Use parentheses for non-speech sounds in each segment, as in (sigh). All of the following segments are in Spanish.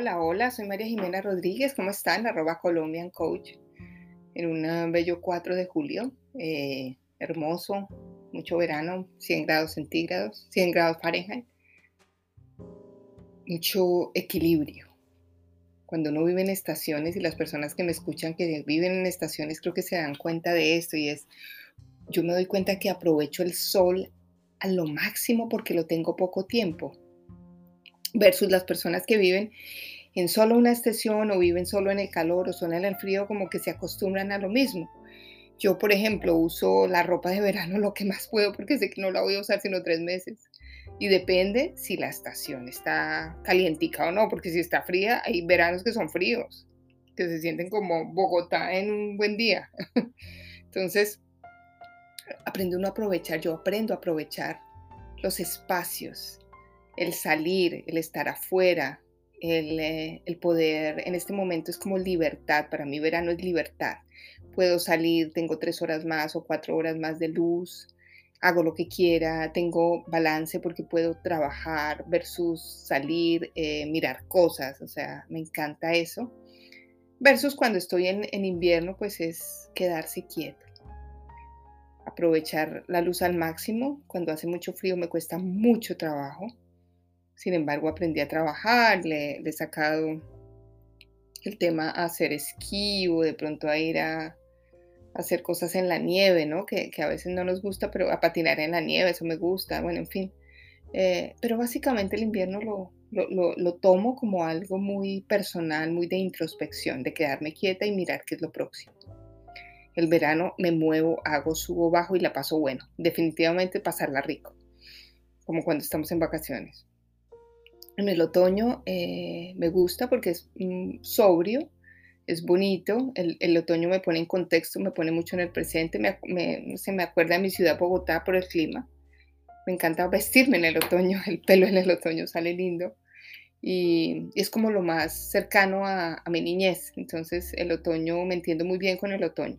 Hola, hola, soy María Jimena Rodríguez. ¿Cómo están? Arroba Colombian Coach. En un bello 4 de julio. Eh, hermoso, mucho verano, 100 grados centígrados, 100 grados Fahrenheit. Mucho equilibrio. Cuando uno vive en estaciones y las personas que me escuchan que viven en estaciones creo que se dan cuenta de esto y es, yo me doy cuenta que aprovecho el sol a lo máximo porque lo tengo poco tiempo versus las personas que viven en solo una estación o viven solo en el calor o solo en el frío, como que se acostumbran a lo mismo. Yo, por ejemplo, uso la ropa de verano lo que más puedo porque sé que no la voy a usar sino tres meses. Y depende si la estación está calientica o no, porque si está fría, hay veranos que son fríos, que se sienten como Bogotá en un buen día. (laughs) Entonces, aprende uno a aprovechar, yo aprendo a aprovechar los espacios el salir, el estar afuera, eh, el, poder, en este momento es como libertad, para mí verano es libertad. Puedo salir, tengo tres horas más o cuatro horas más de luz, hago lo que quiera, tengo balance porque puedo trabajar versus salir, eh, mirar cosas, o sea, me encanta eso. Versus cuando estoy en, en invierno, pues es quedarse quieto aprovechar la luz al máximo. Cuando hace mucho frío me cuesta mucho trabajo. Sin embargo, aprendí a trabajar, le, he sacado el tema a hacer esquí o de pronto a ir a, hacer cosas en la nieve, ¿no? Que, a veces no nos gusta, pero a patinar en la nieve, eso me gusta, bueno, en fin. Eh, pero básicamente el invierno lo, lo, lo, tomo como algo muy personal, muy de introspección, de quedarme quieta y mirar qué es lo próximo. El verano me muevo, hago, subo, bajo y la paso bueno. Definitivamente pasarla rico, como cuando estamos en vacaciones. En el otoño eh, me gusta porque es mm, sobrio, es bonito. El, otoño me pone en contexto, me pone mucho en el presente. se me acuerda de mi ciudad Bogotá por el clima. Me encanta vestirme en el otoño, (laughs) el pelo en el otoño sale lindo. Y, es como lo más cercano a, a mi niñez. Entonces el otoño me entiendo muy bien con el otoño.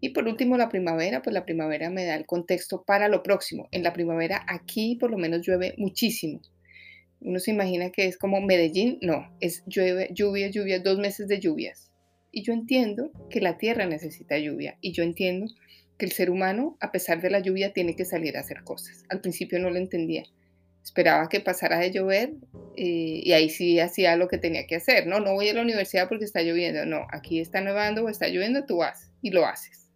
Y por último, la primavera, pues la primavera me da el contexto para lo próximo. En la primavera aquí por lo menos llueve muchísimo uno se imagina que es como Medellín, no, es lluvia, lluvia, lluvia, dos meses de lluvias. Y yo entiendo que la tierra necesita lluvia y yo entiendo que el ser humano, a pesar de la lluvia, tiene que salir a hacer cosas. Al principio no lo entendía. Esperaba que pasara de llover eh, y ahí sí hacía lo que tenía que hacer. No, no voy a la universidad porque está lloviendo. No, aquí está nevando o está lloviendo, tú vas y lo haces.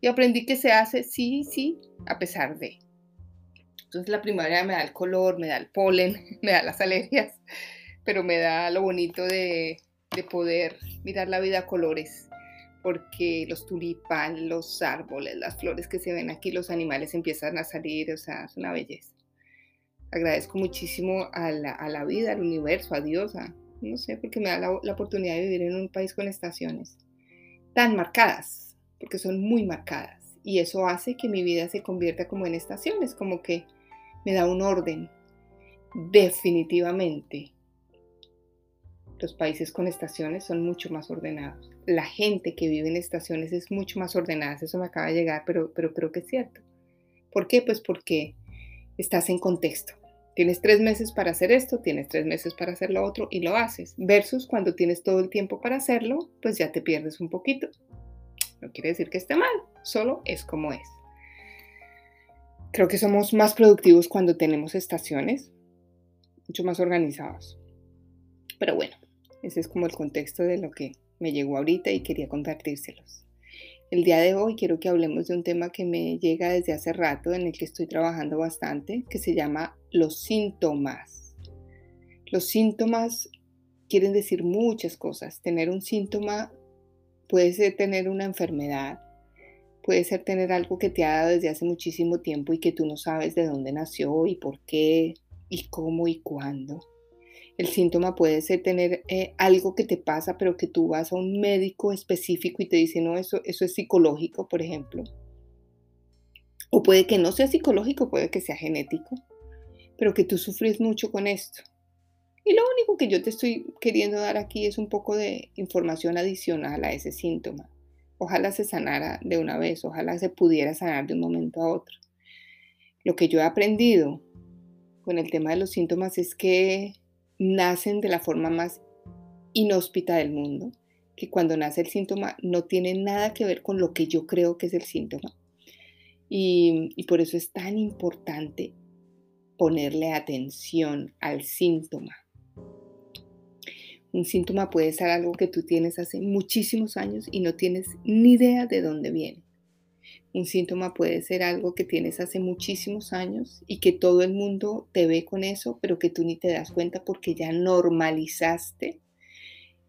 Y aprendí que se hace sí, sí, a pesar de. Entonces la primavera me da el color, me da el polen, (laughs) me da las alergias, pero me da lo bonito de, poder mirar la vida a colores, porque los tulipanes, los árboles, las flores que se ven aquí, los animales empiezan a salir, o sea, es una belleza. Agradezco muchísimo a la, vida, al universo, a Dios, no sé, porque me da la, la oportunidad de vivir en un país con estaciones tan marcadas, porque son muy marcadas. Y eso hace que mi vida se convierta como en estaciones, como que me da un orden. Definitivamente, los países con estaciones son mucho más ordenados. La gente que vive en estaciones es mucho más ordenada. Eso me acaba de llegar, pero, pero creo que es cierto. ¿Por qué? Pues porque estás en contexto. Tienes tres meses para hacer esto, tienes tres meses para hacer lo otro y lo haces. Versus cuando tienes todo el tiempo para hacerlo, pues ya te pierdes un poquito. No quiere decir que esté mal, solo es como es. Creo que somos más productivos cuando tenemos estaciones, mucho más organizados. Pero bueno, ese es como el contexto de lo que me llegó ahorita y quería compartírselos. El día de hoy quiero que hablemos de un tema que me llega desde hace rato, en el que estoy trabajando bastante, que se llama los síntomas. Los síntomas quieren decir muchas cosas. Tener un síntoma puede ser tener una enfermedad, Puede ser tener algo que te ha dado desde hace muchísimo tiempo y que tú no sabes de dónde nació y por qué y cómo y cuándo. El síntoma puede ser tener eh, algo que te pasa, pero que tú vas a un médico específico y te dice, no, eso, eso es psicológico, por ejemplo. O puede que no sea psicológico, puede que sea genético, pero que tú sufres mucho con esto. Y lo único que yo te estoy queriendo dar aquí es un poco de información adicional a ese síntoma. Ojalá se sanara de una vez, ojalá se pudiera sanar de un momento a otro. Lo que yo he aprendido con el tema de los síntomas es que nacen de la forma más inhóspita del mundo, que cuando nace el síntoma no tiene nada que ver con lo que yo creo que es el síntoma. Y, y por eso es tan importante ponerle atención al síntoma. Un síntoma puede ser algo que tú tienes hace muchísimos años y no tienes ni idea de dónde viene. Un síntoma puede ser algo que tienes hace muchísimos años y que todo el mundo te ve con eso, pero que tú ni te das cuenta porque ya normalizaste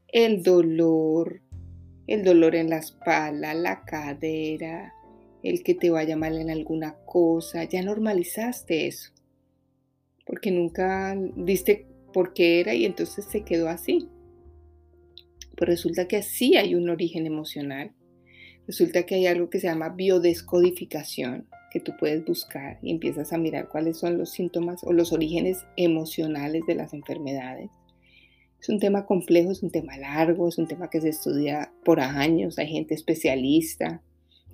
el dolor, el dolor en la espalda, la cadera, el que te vaya mal en alguna cosa, ya normalizaste eso, porque nunca diste por qué era y entonces se quedó así. Pues resulta que sí hay un origen emocional, resulta que hay algo que se llama biodescodificación, que tú puedes buscar y empiezas a mirar cuáles son los síntomas o los orígenes emocionales de las enfermedades. Es un tema complejo, es un tema largo, es un tema que se estudia por años, hay gente especialista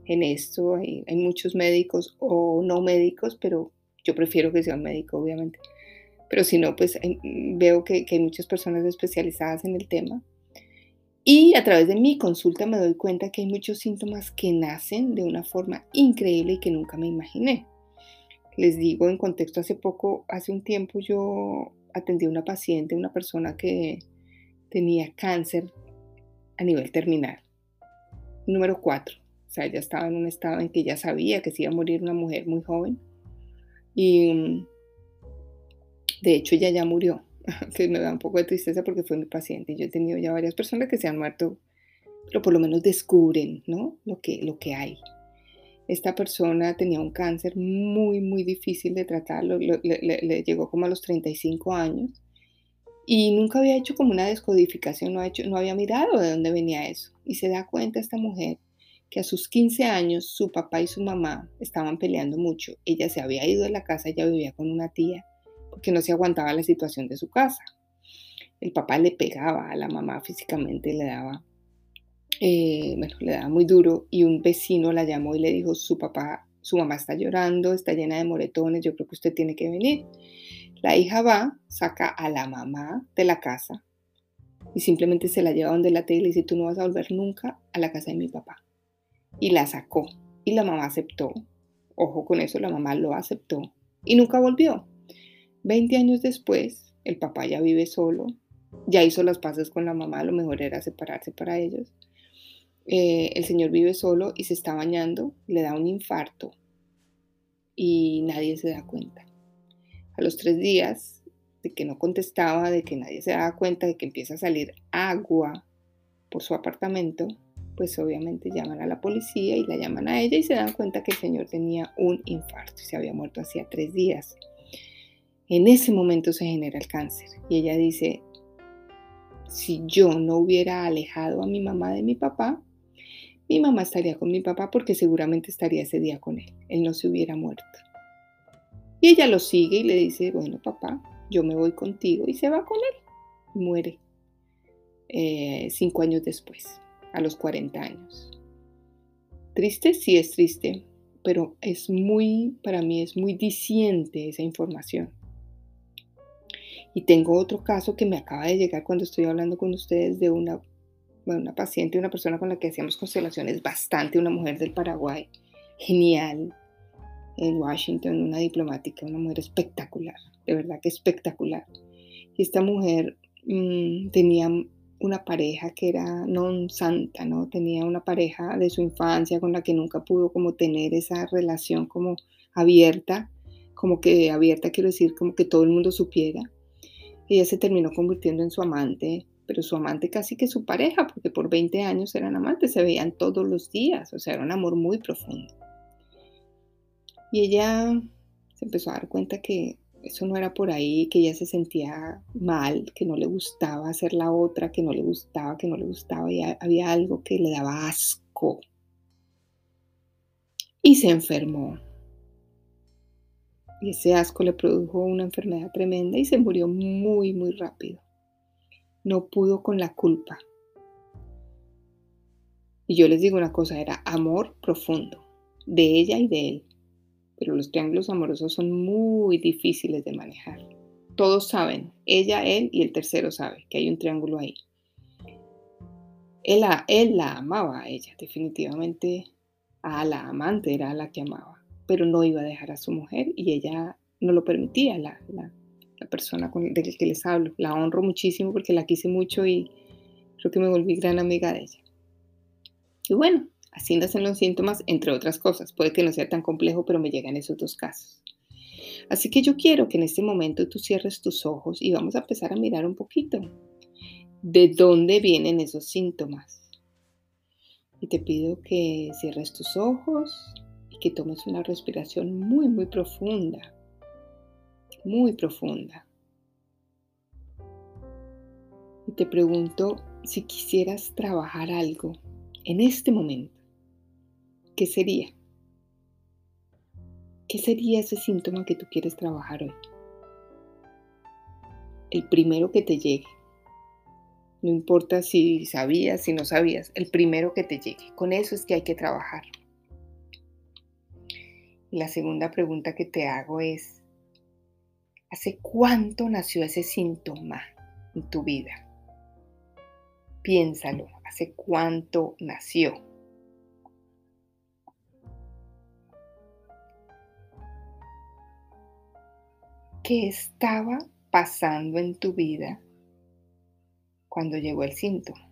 en esto, hay, muchos médicos o no médicos, pero yo prefiero que sea un médico, obviamente. Pero si no, pues veo que, que hay muchas personas especializadas en el tema. Y a través de mi consulta me doy cuenta que hay muchos síntomas que nacen de una forma increíble y que nunca me imaginé. Les digo en contexto, hace poco, hace un tiempo yo atendí a una paciente, una persona que tenía cáncer a nivel terminal. Número 4. O sea, ella estaba en un estado en que ya sabía que se iba a morir una mujer muy joven. Y mm, de hecho ella ya murió, (laughs) que me da un poco de tristeza porque fue mi paciente. Yo he tenido ya varias personas que se han muerto, pero por lo menos descubren ¿no? lo, que, lo que hay. Esta persona tenía un cáncer muy, muy difícil de tratarlo, le, llegó como a los 35 años y nunca había hecho como una descodificación, no, ha hecho, no había mirado de dónde venía eso. Y se da cuenta esta mujer que a sus 15 años su papá y su mamá estaban peleando mucho. Ella se había ido de la casa, ella vivía con una tía porque no se aguantaba la situación de su casa. El papá le pegaba a la mamá físicamente, le daba eh, bueno, le daba muy duro y un vecino la llamó y le dijo, su papá, su mamá está llorando, está llena de moretones, yo creo que usted tiene que venir. La hija va, saca a la mamá de la casa y simplemente se la lleva donde la tía y le dice, tú no vas a volver nunca a la casa de mi papá. Y la sacó y la mamá aceptó. Ojo con eso, la mamá lo aceptó y nunca volvió. Veinte años después, el papá ya vive solo, ya hizo las paces con la mamá, lo mejor era separarse para ellos. Eh, el señor vive solo y se está bañando, le da un infarto y nadie se da cuenta. A los tres días de que no contestaba, de que nadie se daba cuenta, de que empieza a salir agua por su apartamento, pues obviamente llaman a la policía y la llaman a ella y se dan cuenta que el señor tenía un infarto y se había muerto hacía tres días. En ese momento se genera el cáncer y ella dice, si yo no hubiera alejado a mi mamá de mi papá, mi mamá estaría con mi papá porque seguramente estaría ese día con él. Él no se hubiera muerto. Y ella lo sigue y le dice, bueno, papá, yo me voy contigo y se va con él. Y muere eh, cinco años después, a los 40 años. Triste, sí es triste, pero es muy, para mí es muy diciente esa información. Y tengo otro caso que me acaba de llegar cuando estoy hablando con ustedes de una una paciente, una persona con la que hacíamos constelaciones bastante, una mujer del Paraguay, genial, en Washington, una diplomática, una mujer espectacular, de verdad que espectacular. Y esta mujer mm, tenía una pareja que era non santa, ¿no? Tenía una pareja de su infancia con la que nunca pudo como tener esa relación como abierta, como que abierta quiero decir como que todo el mundo supiera. Ella se terminó convirtiendo en su amante, pero su amante casi que su pareja, porque por 20 años eran amantes, se veían todos los días, o sea, era un amor muy profundo. Y ella se empezó a dar cuenta que eso no era por ahí, que ella se sentía mal, que no le gustaba hacer la otra, que no le gustaba, que no le gustaba, y había algo que le daba asco. Y se enfermó. Y ese asco le produjo una enfermedad tremenda y se murió muy, muy rápido no pudo con la culpa. Y yo les digo una cosa, era amor profundo, de ella y de él. Pero los triángulos amorosos son muy difíciles de manejar. Todos saben, ella, él y el tercero sabe que hay un triángulo ahí. Él, él la amaba a ella, definitivamente a la amante era la que amaba, pero no iba a dejar a su mujer y ella no lo permitía, la, la, persona con, de la que les hablo. La honro muchísimo porque la quise mucho y creo que me volví gran amiga de ella. Y bueno, así nacen los síntomas, entre otras cosas. Puede que no sea tan complejo, pero me llegan esos dos casos. Así que yo quiero que en este momento tú cierres tus ojos y vamos a empezar a mirar un poquito de dónde vienen esos síntomas. Y te pido que cierres tus ojos que tomes una respiración muy, muy profunda. Muy profunda. Y te pregunto si quisieras trabajar algo en este momento. ¿Qué sería? ¿Qué sería ese síntoma que tú quieres trabajar hoy? El primero que te llegue. No importa si sabías, si no sabías, el primero que te llegue. Con eso es que hay que trabajar. La segunda pregunta que te hago es, ¿hace cuánto nació ese síntoma en tu vida? Piénsalo, ¿hace cuánto nació? ¿Qué estaba pasando en tu vida cuando llegó el síntoma?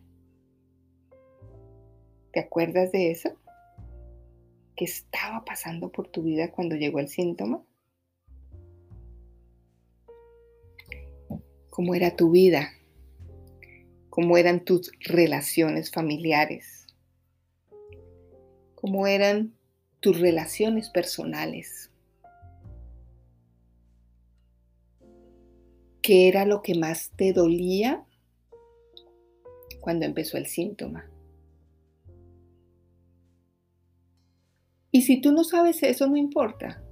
¿Te acuerdas de eso? ¿Qué estaba pasando por tu vida cuando llegó el síntoma? ¿Cómo era tu vida? ¿Cómo eran tus relaciones familiares? ¿Cómo eran tus relaciones personales? ¿Qué era lo que más te dolía cuando empezó el síntoma? Y si tú no sabes eso, no importa.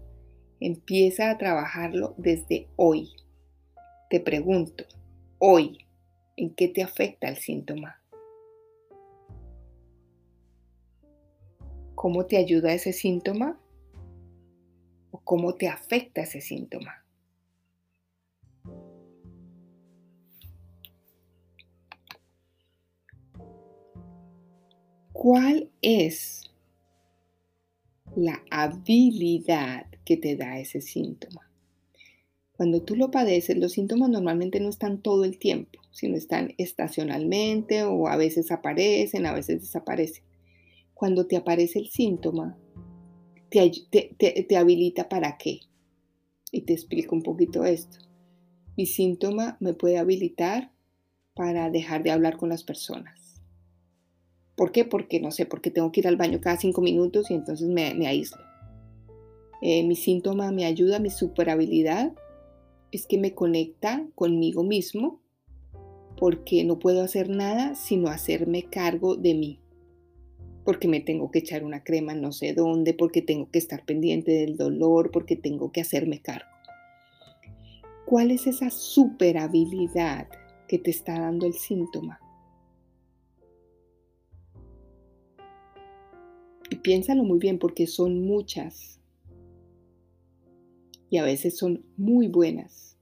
Empieza a trabajarlo desde hoy. Te pregunto, hoy, ¿en qué te afecta el síntoma? ¿Cómo te ayuda ese síntoma? ¿O cómo te afecta ese síntoma? ¿Cuál es la habilidad que te da ese síntoma? Cuando tú lo padeces, los síntomas normalmente no están todo el tiempo, sino están estacionalmente o a veces aparecen, a veces desaparecen. Cuando te aparece el síntoma, te, habilita para qué. Y te explico un poquito esto. Mi síntoma me puede habilitar para dejar de hablar con las personas ¿Por qué? Porque no sé, porque tengo que ir al baño cada cinco minutos y entonces me, aíslo. Eh, mi síntoma me ayuda, mi superabilidad es que me conecta conmigo mismo porque no puedo hacer nada sino hacerme cargo de mí. Porque me tengo que echar una crema no sé dónde, porque tengo que estar pendiente del dolor, porque tengo que hacerme cargo. ¿Cuál es esa superabilidad que te está dando el síntoma? Y piénsalo muy bien porque son muchas. Y a veces son muy buenas.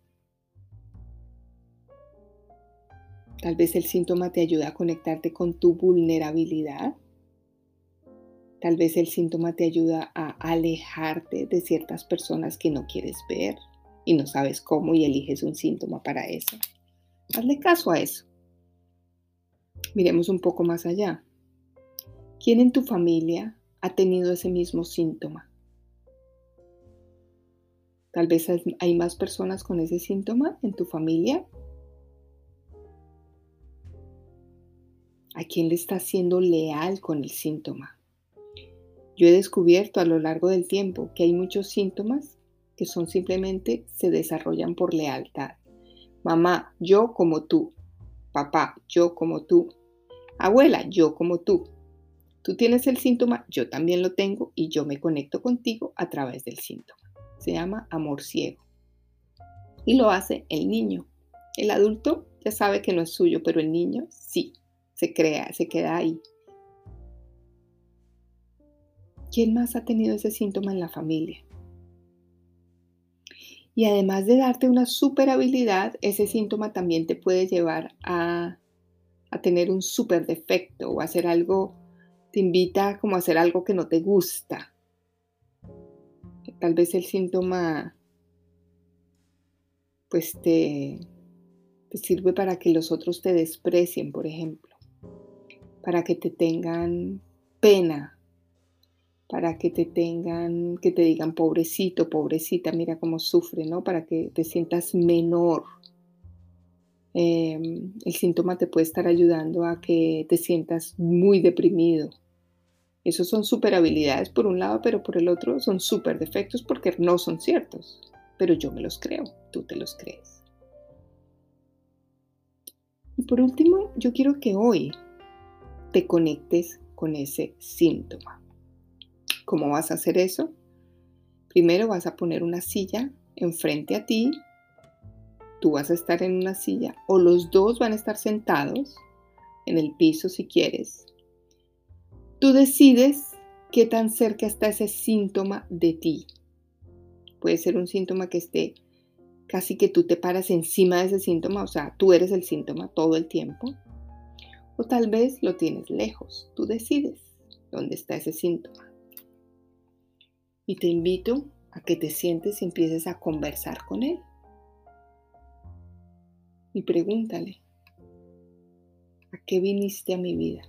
Tal vez el síntoma te ayuda a conectarte con tu vulnerabilidad. Tal vez el síntoma te ayuda a alejarte de ciertas personas que no quieres ver y no sabes cómo y eliges un síntoma para eso. Hazle caso a eso. Miremos un poco más allá. ¿Quién en tu familia ha tenido ese mismo síntoma. Tal vez hay más personas con ese síntoma en tu familia. ¿A quién le está siendo leal con el síntoma? Yo he descubierto a lo largo del tiempo que hay muchos síntomas que son simplemente se desarrollan por lealtad. Mamá, yo como tú. Papá, yo como tú. Abuela, yo como tú. Tú tienes el síntoma, yo también lo tengo y yo me conecto contigo a través del síntoma. Se llama amor ciego. Y lo hace el niño. El adulto ya sabe que no es suyo, pero el niño sí, se crea, se queda ahí. ¿Quién más ha tenido ese síntoma en la familia? Y además de darte una super habilidad, ese síntoma también te puede llevar a, a tener un super defecto o hacer algo, te invita como a hacer algo que no te gusta. Tal vez el síntoma pues te, sirve para que los otros te desprecien, por ejemplo, para que te tengan pena, para que te tengan, que te digan pobrecito, pobrecita, mira cómo sufre, ¿no? Para que te sientas menor. Em, el síntoma te puede estar ayudando a que te sientas muy deprimido. Esos son super habilidades por un lado, pero por el otro son super defectos porque no son ciertos. Pero yo me los creo, tú te los crees. Y por último, yo quiero que hoy te conectes con ese síntoma. ¿Cómo vas a hacer eso? Primero vas a poner una silla enfrente a ti. Tú vas a estar en una silla o los dos van a estar sentados en el piso si quieres. Tú decides qué tan cerca está ese síntoma de ti. Puede ser un síntoma que esté casi que tú te paras encima de ese síntoma, o sea, tú eres el síntoma todo el tiempo. O tal vez lo tienes lejos, tú decides dónde está ese síntoma. Y te invito a que te sientes y empieces a conversar con él. Y pregúntale, ¿a qué viniste a mi vida?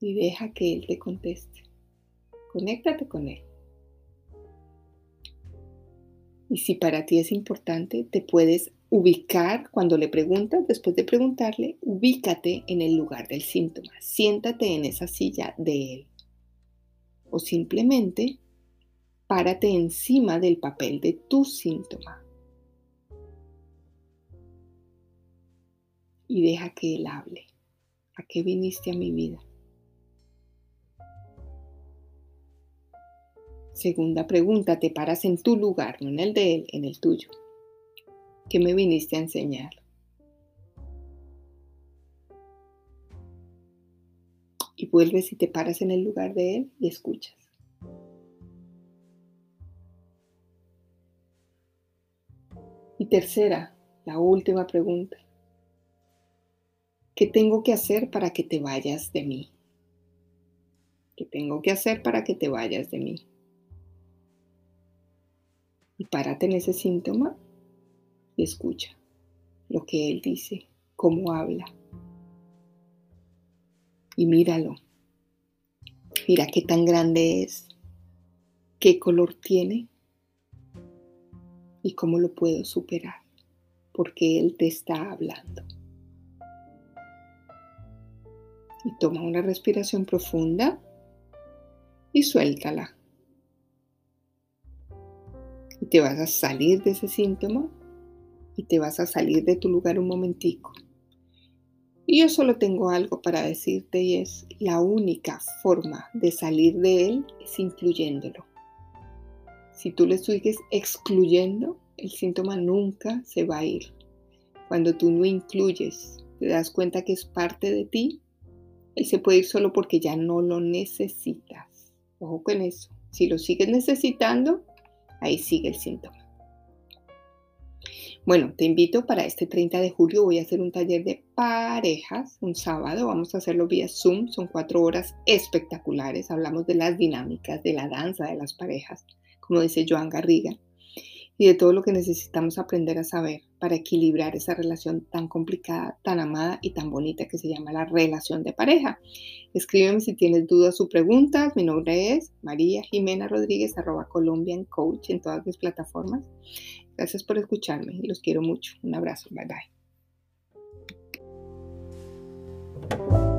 Y deja que Él te conteste. Conéctate con Él. Y si para ti es importante, te puedes ubicar cuando le preguntas, después de preguntarle, ubícate en el lugar del síntoma. Siéntate en esa silla de Él. O simplemente párate encima del papel de tu síntoma. Y deja que Él hable. ¿A qué viniste a mi vida? Segunda pregunta, te paras en tu lugar, no en el de él, en el tuyo. ¿Qué me viniste a enseñar? Y vuelves y te paras en el lugar de él y escuchas. Y tercera, la última pregunta. ¿Qué tengo que hacer para que te vayas de mí? ¿Qué tengo que hacer para que te vayas de mí? Y párate en ese síntoma y escucha lo que él dice, cómo habla. Y míralo. Mira qué tan grande es, qué color tiene y cómo lo puedo superar, porque él te está hablando. Y toma una respiración profunda y suéltala y te vas a salir de ese síntoma y te vas a salir de tu lugar un momentico. Y yo solo tengo algo para decirte y es la única forma de salir de él es incluyéndolo. Si tú le sigues excluyendo, el síntoma nunca se va a ir. Cuando tú no incluyes, te das cuenta que es parte de ti, él se puede ir solo porque ya no lo necesitas. Ojo con eso. Si lo sigues necesitando, ahí sigue el síntoma. Bueno, te invito para este 30 de julio, voy a hacer un taller de parejas, un sábado, vamos a hacerlo vía Zoom, son cuatro horas espectaculares, hablamos de las dinámicas, de la danza de las parejas, como dice Joan Garriga, y de todo lo que necesitamos aprender a saber para equilibrar esa relación tan complicada, tan amada y tan bonita que se llama la relación de pareja. Escríbeme si tienes dudas o preguntas. Mi nombre es María Jimena Rodríguez, arroba Colombian Coach en todas mis plataformas. Gracias por escucharme y los quiero mucho. Un abrazo. Bye bye.